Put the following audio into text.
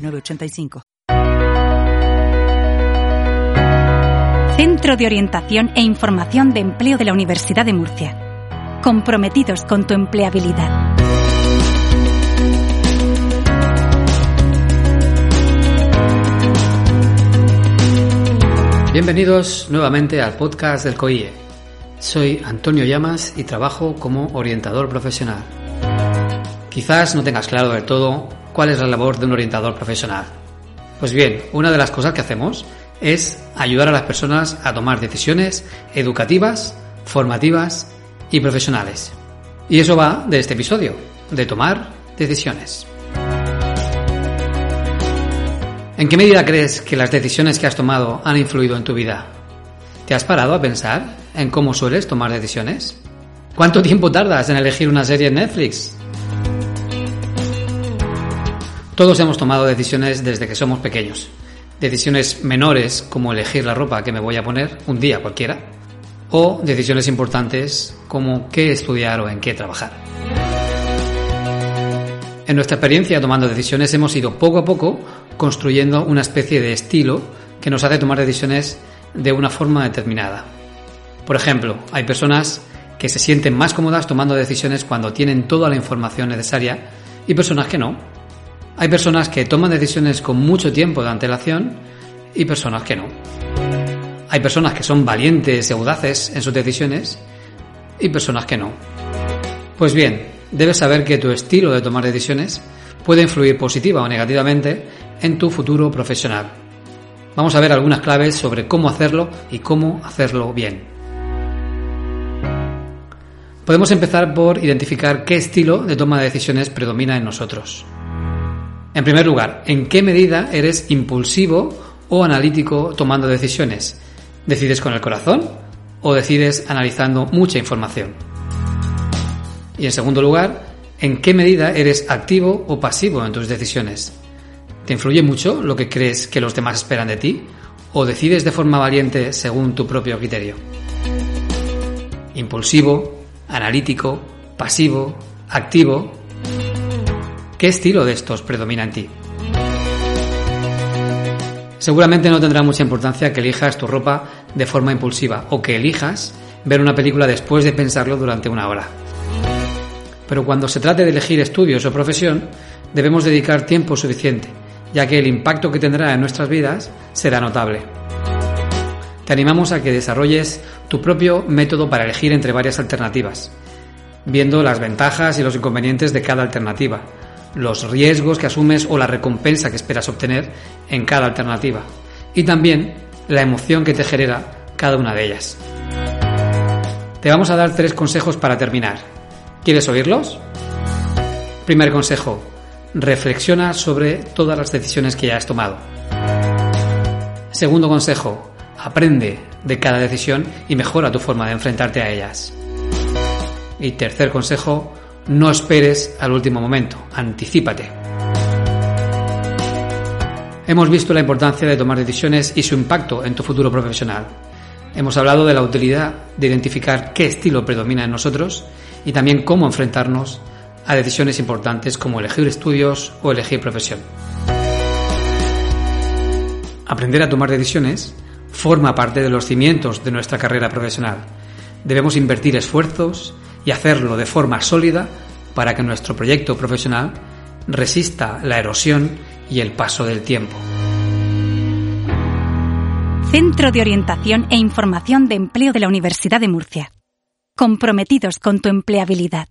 906985. Centro de Orientación e Información de Empleo de la Universidad de Murcia. Comprometidos con tu empleabilidad. Bienvenidos nuevamente al podcast del COIE. Soy Antonio Llamas y trabajo como orientador profesional. Quizás no tengas claro del todo cuál es la labor de un orientador profesional. Pues bien, una de las cosas que hacemos es ayudar a las personas a tomar decisiones educativas, formativas y profesionales. Y eso va de este episodio, de tomar decisiones. ¿En qué medida crees que las decisiones que has tomado han influido en tu vida? ¿Te has parado a pensar en cómo sueles tomar decisiones? ¿Cuánto tiempo tardas en elegir una serie en Netflix? Todos hemos tomado decisiones desde que somos pequeños. Decisiones menores como elegir la ropa que me voy a poner un día cualquiera. O decisiones importantes como qué estudiar o en qué trabajar. En nuestra experiencia tomando decisiones hemos ido poco a poco construyendo una especie de estilo que nos hace tomar decisiones de una forma determinada. Por ejemplo, hay personas que se sienten más cómodas tomando decisiones cuando tienen toda la información necesaria y personas que no. Hay personas que toman decisiones con mucho tiempo de antelación y personas que no. Hay personas que son valientes y audaces en sus decisiones y personas que no. Pues bien, debes saber que tu estilo de tomar decisiones puede influir positiva o negativamente en tu futuro profesional. Vamos a ver algunas claves sobre cómo hacerlo y cómo hacerlo bien. Podemos empezar por identificar qué estilo de toma de decisiones predomina en nosotros. En primer lugar, ¿en qué medida eres impulsivo o analítico tomando decisiones? ¿Decides con el corazón o decides analizando mucha información? Y en segundo lugar, ¿en qué medida eres activo o pasivo en tus decisiones? ¿Te influye mucho lo que crees que los demás esperan de ti? ¿O decides de forma valiente según tu propio criterio? Impulsivo, analítico, pasivo, activo. ¿Qué estilo de estos predomina en ti? Seguramente no tendrá mucha importancia que elijas tu ropa de forma impulsiva o que elijas ver una película después de pensarlo durante una hora. Pero cuando se trate de elegir estudios o profesión, debemos dedicar tiempo suficiente ya que el impacto que tendrá en nuestras vidas será notable. Te animamos a que desarrolles tu propio método para elegir entre varias alternativas, viendo las ventajas y los inconvenientes de cada alternativa, los riesgos que asumes o la recompensa que esperas obtener en cada alternativa, y también la emoción que te genera cada una de ellas. Te vamos a dar tres consejos para terminar. ¿Quieres oírlos? Primer consejo, reflexiona sobre todas las decisiones que ya has tomado. Segundo consejo, aprende de cada decisión y mejora tu forma de enfrentarte a ellas. Y tercer consejo, no esperes al último momento, anticípate. Hemos visto la importancia de tomar decisiones y su impacto en tu futuro profesional. Hemos hablado de la utilidad de identificar qué estilo predomina en nosotros y también cómo enfrentarnos a decisiones importantes como elegir estudios o elegir profesión. Aprender a tomar decisiones forma parte de los cimientos de nuestra carrera profesional. Debemos invertir esfuerzos y hacerlo de forma sólida para que nuestro proyecto profesional resista la erosión y el paso del tiempo. Centro de Orientación e Información de Empleo de la Universidad de Murcia. Comprometidos con tu empleabilidad.